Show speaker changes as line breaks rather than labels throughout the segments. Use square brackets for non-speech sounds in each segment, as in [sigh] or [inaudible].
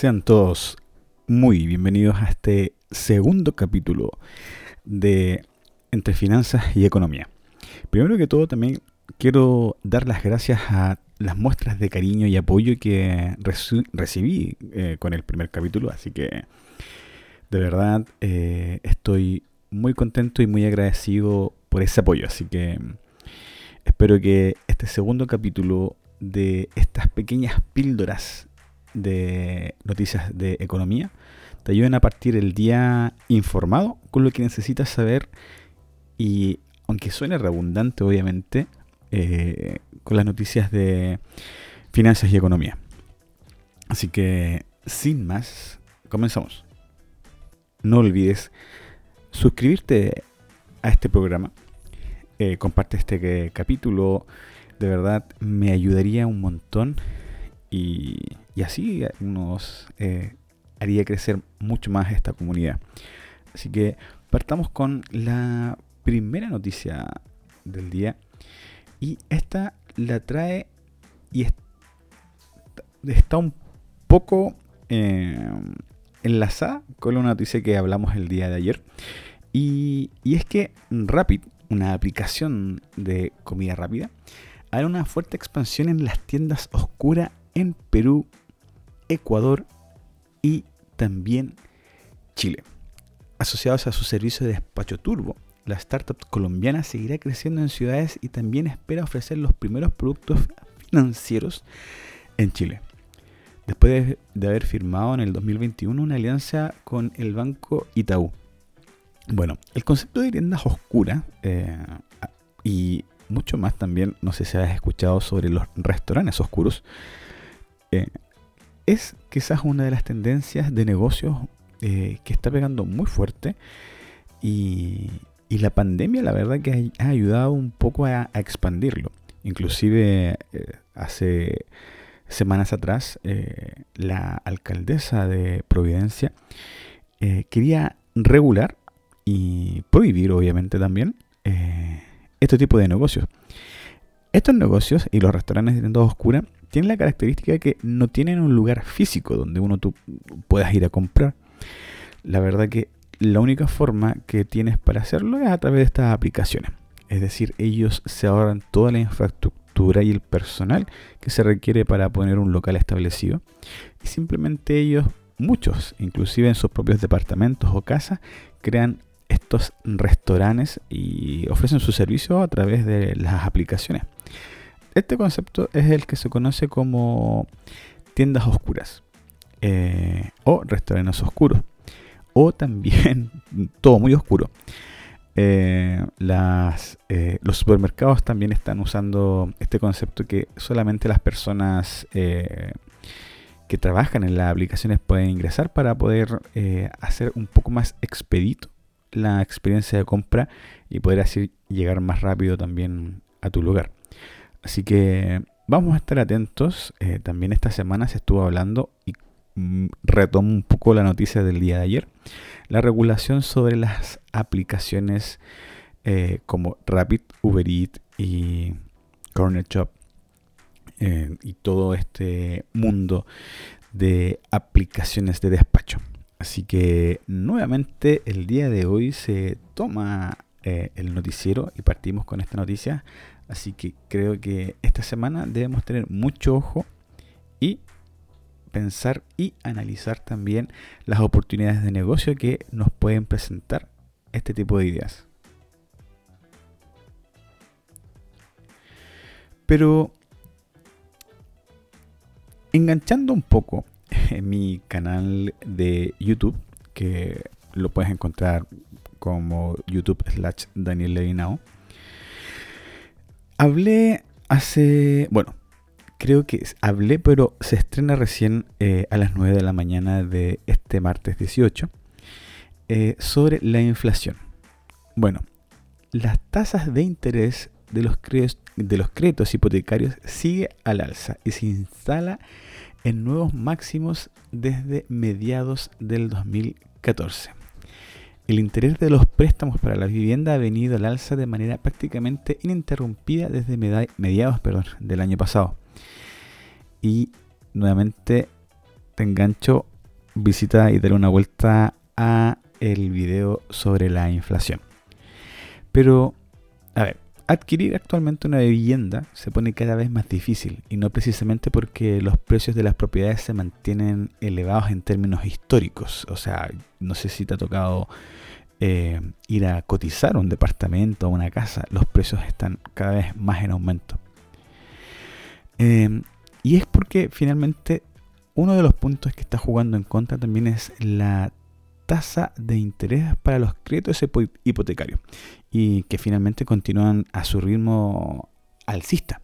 Sean todos muy bienvenidos a este segundo capítulo de Entre Finanzas y Economía. Primero que todo también quiero dar las gracias a las muestras de cariño y apoyo que recibí eh, con el primer capítulo, así que de verdad eh, estoy muy contento y muy agradecido por ese apoyo, así que espero que este segundo capítulo de estas pequeñas píldoras de noticias de economía te ayuden a partir el día informado con lo que necesitas saber y aunque suene redundante obviamente eh, con las noticias de finanzas y economía. Así que sin más, comenzamos. No olvides suscribirte a este programa, eh, comparte este capítulo, de verdad me ayudaría un montón y, así nos eh, haría crecer mucho más esta comunidad. Así que partamos con la primera noticia del día y esta la trae y está un poco eh, enlazada con la noticia que hablamos el día de ayer. Y, y es que Rapid, una aplicación de comida rápida, hará una fuerte expansión en las tiendas oscuras en Perú, Ecuador y también Chile. Asociados a su servicio de despacho turbo, la startup colombiana seguirá creciendo en ciudades y también espera ofrecer los primeros productos financieros en Chile. Después de, haber firmado en el 2021 una alianza con el banco Itaú. Bueno, el concepto de tiendas oscuras eh, y mucho más también, no sé si has escuchado sobre los restaurantes oscuros, eh, es quizás una de las tendencias de negocios eh, que está pegando muy fuerte y, la pandemia la verdad que ha, ayudado un poco a, expandirlo. Inclusive eh, hace semanas atrás la alcaldesa de Providencia quería regular y prohibir obviamente también este tipo de negocios. Estos negocios y los restaurantes de tiendas oscuras tienen la característica de que no tienen un lugar físico donde uno tú puedas ir a comprar. La verdad que la única forma que tienes para hacerlo es a través de estas aplicaciones. Es decir, ellos se ahorran toda la infraestructura y el personal que se requiere para poner un local establecido. Y simplemente ellos, muchos, inclusive en sus propios departamentos o casas, crean estos restaurantes y ofrecen su servicio a través de las aplicaciones. Este concepto es el que se conoce como tiendas oscuras eh, o restaurantes oscuros o también [laughs] todo muy oscuro. Eh, las, eh, los supermercados también están usando este concepto que solamente las personas que trabajan en las aplicaciones pueden ingresar para poder hacer un poco más expedito la experiencia de compra y poder así llegar más rápido también a tu lugar. Así que vamos a estar atentos. Eh, también esta semana se estuvo hablando y mm, retomo un poco la noticia del día de ayer. La regulación sobre las aplicaciones eh, como Rapid, Uber Eats y Corner Shop eh, y todo este mundo de aplicaciones de despacho. Así que nuevamente el día de hoy se toma el noticiero y partimos con esta noticia. Así que creo que esta semana debemos tener mucho ojo y pensar y analizar también las oportunidades de negocio que nos pueden presentar este tipo de ideas. Pero enganchando un poco [laughs] mi canal de YouTube, que lo puedes encontrar como YouTube slash Daniel Levinao. Hablé hace, bueno, creo que hablé, pero se estrena recién eh, a las 9 de la mañana de este martes 18, eh, sobre la inflación. Bueno, las tasas de interés de los, de los créditos hipotecarios sigue al alza y se instala en nuevos máximos desde mediados del 2014. El interés de los préstamos para la vivienda ha venido al alza de manera prácticamente ininterrumpida desde mediados del año pasado. Y nuevamente te engancho visita y darle una vuelta a el video sobre la inflación. Pero, a ver, adquirir actualmente una vivienda se pone cada vez más difícil y no precisamente porque los precios de las propiedades se mantienen elevados en términos históricos. O sea, no sé si te ha tocado eh, ir a cotizar un departamento o una casa, los precios están cada vez más en aumento. Eh, y es porque finalmente uno de los puntos que está jugando en contra también es la tasa de interés para los créditos hipotecarios y que finalmente continúan a su ritmo alcista.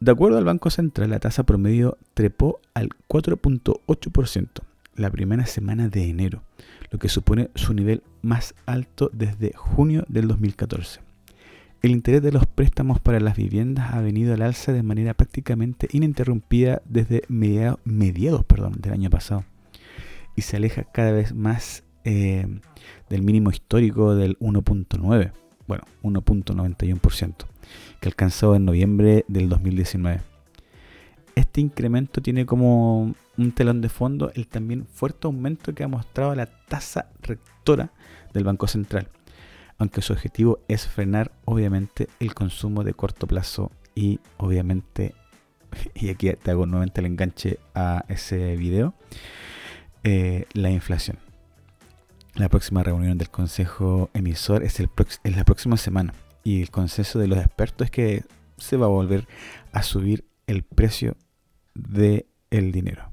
De acuerdo al Banco Central, la tasa promedio trepó al 4.8% la primera semana de enero, lo que supone su nivel más alto desde junio del 2014. El interés de los préstamos para las viviendas ha venido al alza de manera prácticamente ininterrumpida desde mediados, del año pasado y se aleja cada vez más eh, del mínimo histórico del 1.9, bueno, 1.91%, que alcanzó en noviembre del 2019. Este incremento tiene como un telón de fondo el también fuerte aumento que ha mostrado la tasa rectora del Banco Central, aunque su objetivo es frenar obviamente el consumo de corto plazo y obviamente, [laughs] y aquí te hago nuevamente el enganche a ese video, eh, la inflación. La próxima reunión del Consejo Emisor es, el es la próxima semana y el consenso de los expertos es que se va a volver a subir el precio del el dinero.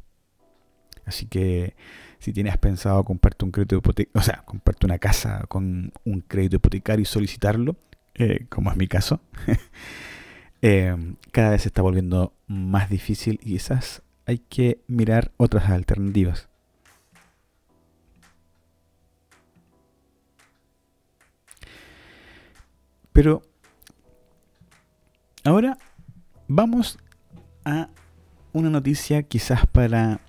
Así que si tienes pensado comprarte un crédito o sea, comprarte una casa con un crédito hipotecario y solicitarlo, eh, como es mi caso, [laughs] eh, cada vez se está volviendo más difícil y quizás hay que mirar otras alternativas. Pero ahora vamos a una noticia quizás para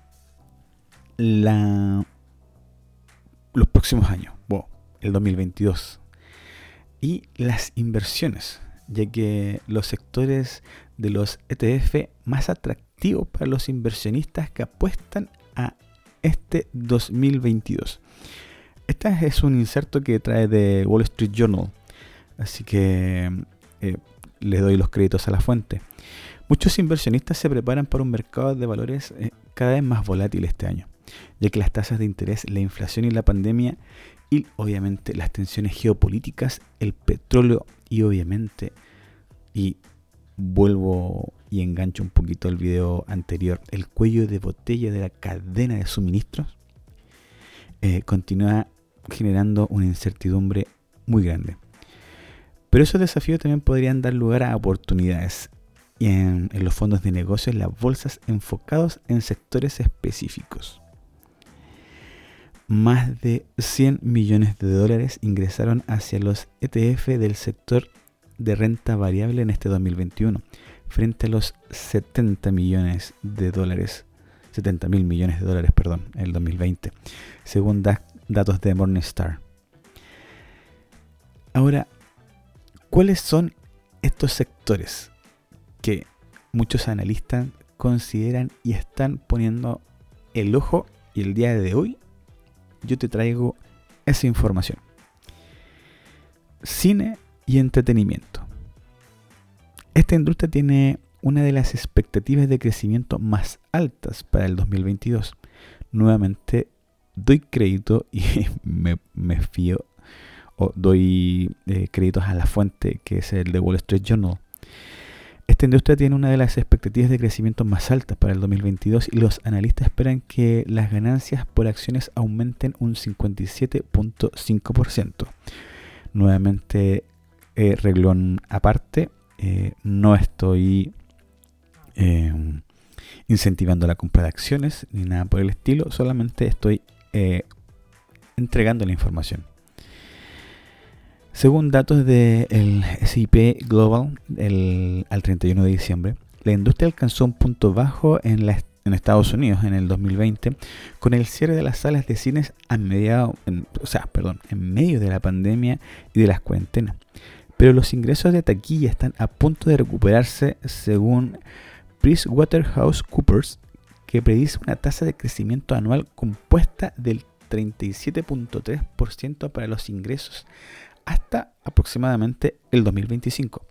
los próximos años, el 2022, y las inversiones, ya que los sectores de los ETF más atractivos para los inversionistas que apuestan a este 2022. Este es un inserto que trae de Wall Street Journal, así que eh, le doy los créditos a la fuente. Muchos inversionistas se preparan para un mercado de valores eh, cada vez más volátil este año, ya que las tasas de interés, la inflación y la pandemia y obviamente las tensiones geopolíticas, el petróleo y obviamente, y vuelvo y engancho un poquito el video anterior, el cuello de botella de la cadena de suministros, eh, continúa generando una incertidumbre muy grande. Pero esos desafíos también podrían dar lugar a oportunidades en, los fondos de negocios, las bolsas enfocados en sectores específicos. Más de 100 millones de dólares ingresaron hacia los ETF del sector de renta variable en este 2021, frente a los 70 millones de dólares, 70 mil millones de dólares, perdón, en el 2020, según datos de Morningstar. Ahora, ¿cuáles son estos sectores? que muchos analistas consideran y están poniendo el ojo y el día de hoy yo te traigo esa información. Cine y entretenimiento. Esta industria tiene una de las expectativas de crecimiento más altas para el 2022. Nuevamente doy crédito y [laughs] me, fío o doy eh, créditos a la fuente que es el de Wall Street Journal esta industria tiene una de las expectativas de crecimiento más altas para el 2022 y los analistas esperan que las ganancias por acciones aumenten un 57.5%. Nuevamente, eh, reglón aparte, eh, no estoy incentivando la compra de acciones ni nada por el estilo, solamente estoy entregando la información. Según datos del SIP Global al 31 de diciembre, la industria alcanzó un punto bajo en, Estados Unidos en el 2020 con el cierre de las salas de cines a mediado, o sea, perdón, en medio de la pandemia y de las cuarentenas. Pero los ingresos de taquilla están a punto de recuperarse según PricewaterhouseCoopers, que predice una tasa de crecimiento anual compuesta del 37.3% para los ingresos hasta aproximadamente el 2025.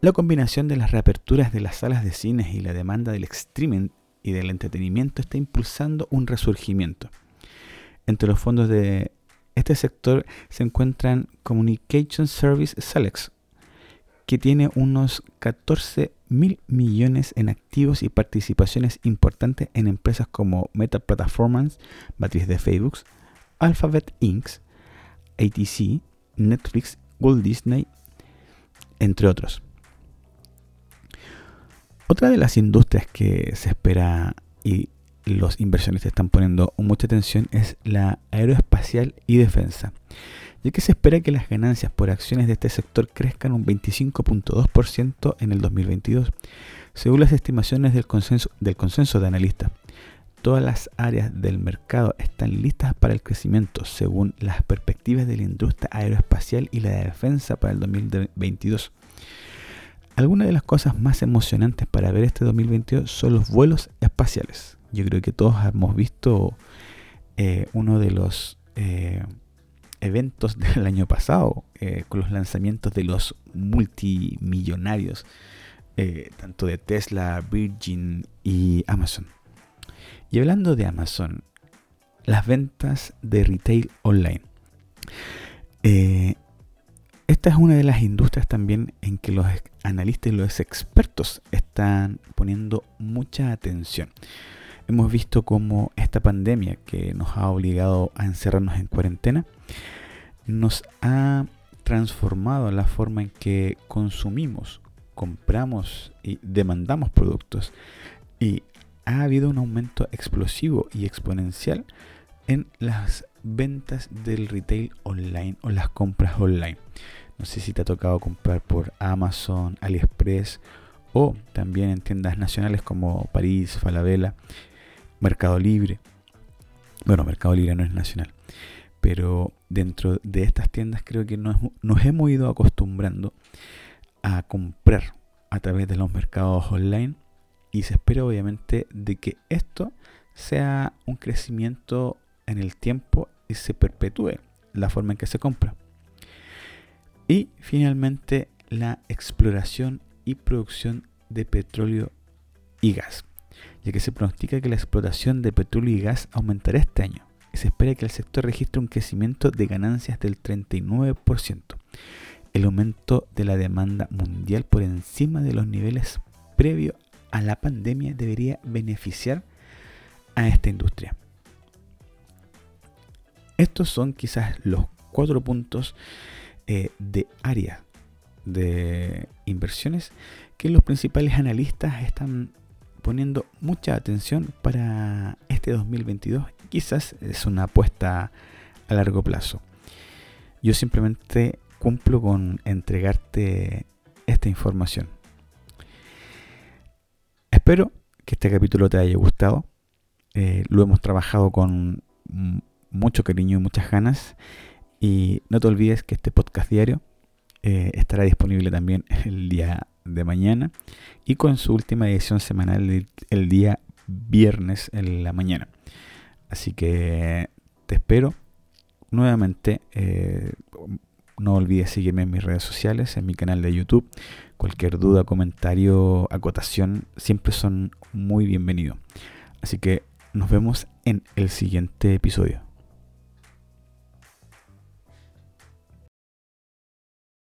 La combinación de las reaperturas de las salas de cines y la demanda del streaming y del entretenimiento está impulsando un resurgimiento. Entre los fondos de este sector se encuentran Communication Service Selects, que tiene unos 14 mil millones en activos y participaciones importantes en empresas como Meta Platforms, matriz de Facebook, Alphabet Inc., ATC, Netflix, Walt Disney, entre otros. Otra de las industrias que se espera y los inversionistas están poniendo mucha atención es la aeroespacial y defensa, ya que se espera que las ganancias por acciones de este sector crezcan un 25.2% en el 2022, según las estimaciones del consenso, del consenso de analistas. Todas las áreas del mercado están listas para el crecimiento según las perspectivas de la industria aeroespacial y la defensa para el 2022. Algunas de las cosas más emocionantes para ver este 2022 son los vuelos espaciales. Yo creo que todos hemos visto eh, uno de los eh, eventos [laughs] del año pasado eh, con los lanzamientos de los multimillonarios, tanto de Tesla, Virgin y Amazon. Y hablando de Amazon, las ventas de retail online. esta es una de las industrias también en que los analistas y los expertos están poniendo mucha atención hemos visto cómo esta pandemia que nos ha obligado a encerrarnos en cuarentena nos ha transformado la forma en que consumimos, compramos y demandamos productos y ha habido un aumento explosivo y exponencial en las ventas del retail online o las compras online. No sé si te ha tocado comprar por Amazon, AliExpress o también en tiendas nacionales como París, Falabella Mercado Libre. Bueno, Mercado Libre no es nacional. Pero dentro de estas tiendas creo que nos, nos hemos ido acostumbrando a comprar a través de los mercados online y se espera obviamente de que esto sea un crecimiento en el tiempo y se perpetúe la forma en que se compra. Y finalmente la exploración y producción de petróleo y gas ya que se pronostica que la explotación de petróleo y gas aumentará este año y se espera que el sector registre un crecimiento de ganancias del 39%. El aumento de la demanda mundial por encima de los niveles previos a la pandemia debería beneficiar a esta industria. Estos son quizás los cuatro puntos eh, de área de inversiones que los principales analistas están poniendo mucha atención para este 2022. Quizás es una apuesta a largo plazo. Yo simplemente cumplo con entregarte esta información. Espero que este capítulo te haya gustado. Eh, lo hemos trabajado con mucho cariño y muchas ganas. Y no te olvides que este podcast diario eh, estará disponible también [laughs] el día de mañana y con su última edición semanal el, día viernes en la mañana. Así que te espero nuevamente. Eh, no olvides seguirme en mis redes sociales, en mi canal de YouTube. Cualquier duda, comentario, acotación, siempre son muy bienvenidos. Así que nos vemos en el siguiente episodio.